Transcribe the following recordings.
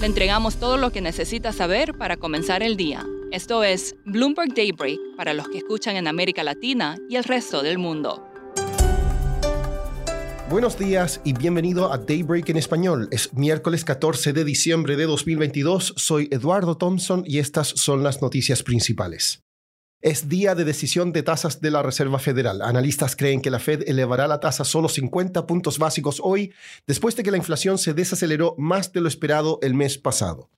Le entregamos todo lo que necesita saber para comenzar el día. Esto es Bloomberg Daybreak para los que escuchan en América Latina y el resto del mundo. Buenos días y bienvenido a Daybreak en español. Es miércoles 14 de diciembre de 2022. Soy Eduardo Thompson y estas son las noticias principales. Es día de decisión de tasas de la Reserva Federal. Analistas creen que la Fed elevará la tasa solo 50 puntos básicos hoy, después de que la inflación se desaceleró más de lo esperado el mes pasado.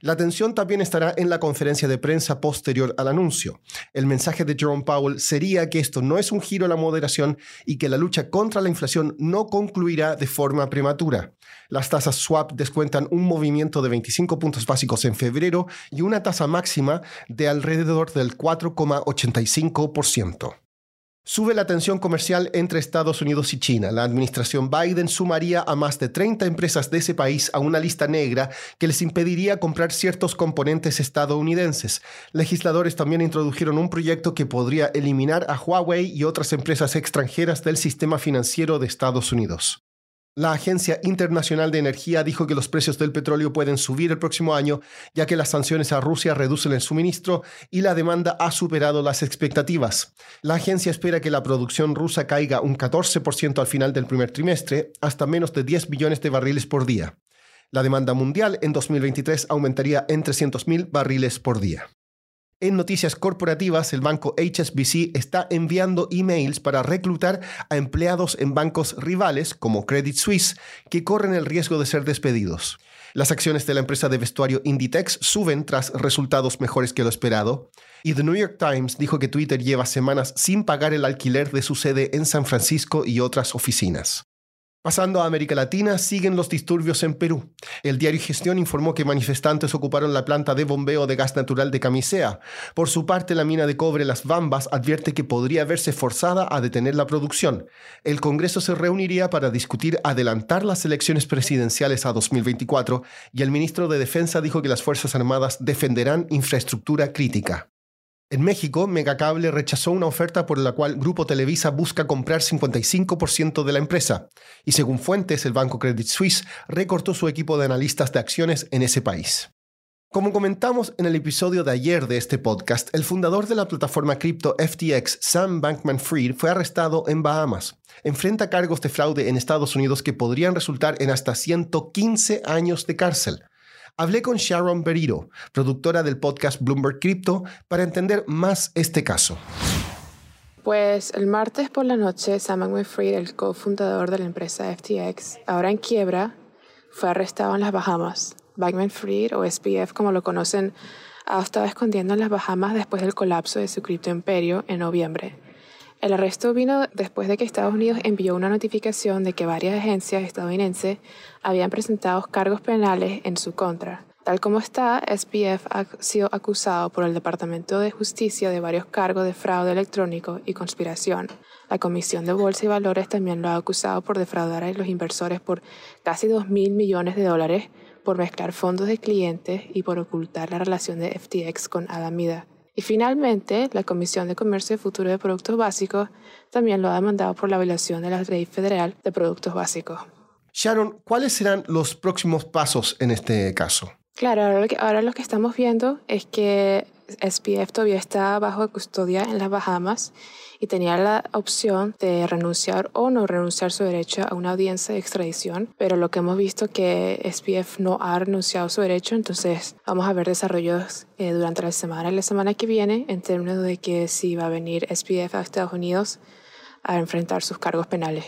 La atención también estará en la conferencia de prensa posterior al anuncio. El mensaje de Jerome Powell sería que esto no es un giro a la moderación y que la lucha contra la inflación no concluirá de forma prematura. Las tasas swap descuentan un movimiento de 25 puntos básicos en febrero y una tasa máxima de alrededor del 4,85%. Sube la tensión comercial entre Estados Unidos y China. La administración Biden sumaría a más de 30 empresas de ese país a una lista negra que les impediría comprar ciertos componentes estadounidenses. Legisladores también introdujeron un proyecto que podría eliminar a Huawei y otras empresas extranjeras del sistema financiero de Estados Unidos. La Agencia Internacional de Energía dijo que los precios del petróleo pueden subir el próximo año, ya que las sanciones a Rusia reducen el suministro y la demanda ha superado las expectativas. La agencia espera que la producción rusa caiga un 14% al final del primer trimestre, hasta menos de 10 millones de barriles por día. La demanda mundial en 2023 aumentaría en 300.000 barriles por día. En noticias corporativas, el banco HSBC está enviando emails para reclutar a empleados en bancos rivales como Credit Suisse que corren el riesgo de ser despedidos. Las acciones de la empresa de vestuario Inditex suben tras resultados mejores que lo esperado. Y The New York Times dijo que Twitter lleva semanas sin pagar el alquiler de su sede en San Francisco y otras oficinas. Pasando a América Latina, siguen los disturbios en Perú. El diario Gestión informó que manifestantes ocuparon la planta de bombeo de gas natural de Camisea. Por su parte, la mina de cobre Las Bambas advierte que podría verse forzada a detener la producción. El Congreso se reuniría para discutir adelantar las elecciones presidenciales a 2024 y el ministro de Defensa dijo que las Fuerzas Armadas defenderán infraestructura crítica. En México, Megacable rechazó una oferta por la cual Grupo Televisa busca comprar 55% de la empresa, y según fuentes, el banco Credit Suisse recortó su equipo de analistas de acciones en ese país. Como comentamos en el episodio de ayer de este podcast, el fundador de la plataforma cripto FTX, Sam Bankman Fried, fue arrestado en Bahamas. Enfrenta cargos de fraude en Estados Unidos que podrían resultar en hasta 115 años de cárcel. Hablé con Sharon Beriro, productora del podcast Bloomberg Crypto, para entender más este caso. Pues el martes por la noche, Sam Fried, el cofundador de la empresa FTX, ahora en quiebra, fue arrestado en las Bahamas. Bankman Fried, o SPF como lo conocen, ha estado escondiendo en las Bahamas después del colapso de su criptoimperio en noviembre. El arresto vino después de que Estados Unidos envió una notificación de que varias agencias estadounidenses habían presentado cargos penales en su contra. Tal como está, SPF ha sido acusado por el Departamento de Justicia de varios cargos de fraude electrónico y conspiración. La Comisión de Bolsa y Valores también lo ha acusado por defraudar a los inversores por casi 2 mil millones de dólares, por mezclar fondos de clientes y por ocultar la relación de FTX con Adamida. Y finalmente, la Comisión de Comercio y Futuro de Productos Básicos también lo ha demandado por la violación de la ley federal de productos básicos. Sharon, ¿cuáles serán los próximos pasos en este caso? Claro, ahora lo que, ahora lo que estamos viendo es que SPF todavía está bajo custodia en las Bahamas y tenía la opción de renunciar o no renunciar su derecho a una audiencia de extradición, pero lo que hemos visto que SPF no ha renunciado su derecho, entonces vamos a ver desarrollos eh, durante la semana y la semana que viene en términos de que si va a venir SPF a Estados Unidos a enfrentar sus cargos penales.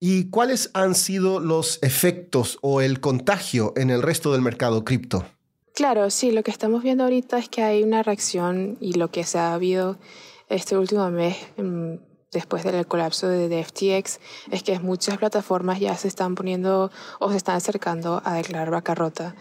¿Y cuáles han sido los efectos o el contagio en el resto del mercado cripto? Claro, sí, lo que estamos viendo ahorita es que hay una reacción y lo que se ha habido este último mes en después del colapso de, FTX es que muchas plataformas ya se están poniendo o se están acercando a declarar bancarrota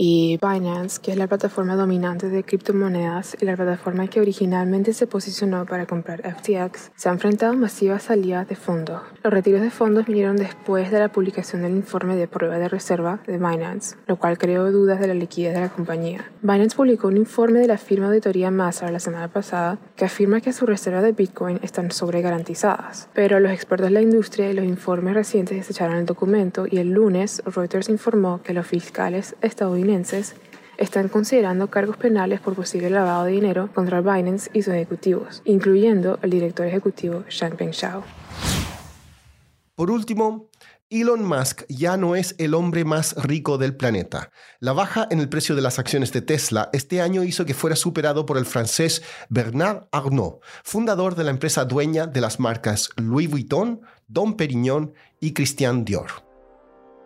y Binance, que es la plataforma dominante de criptomonedas y la plataforma que originalmente se posicionó para comprar FTX, se ha enfrentado masivas salidas de fondos. Los retiros de fondos vinieron después de la publicación del informe de prueba de reserva de Binance, lo cual creó dudas de la liquidez de la compañía. Binance publicó un informe de la firma auditoría Mazar la semana pasada que afirma que sus reservas de Bitcoin están sobregarantizadas, pero los expertos de la industria y los informes recientes desecharon el documento y el lunes Reuters informó que los fiscales estadounidenses están considerando cargos penales por posible lavado de dinero contra Binance y sus ejecutivos, incluyendo el director ejecutivo Changpeng Zhao. Por último, Elon Musk ya no es el hombre más rico del planeta. La baja en el precio de las acciones de Tesla este año hizo que fuera superado por el francés Bernard Arnault, fundador de la empresa dueña de las marcas Louis Vuitton, Dom Perignon y Christian Dior.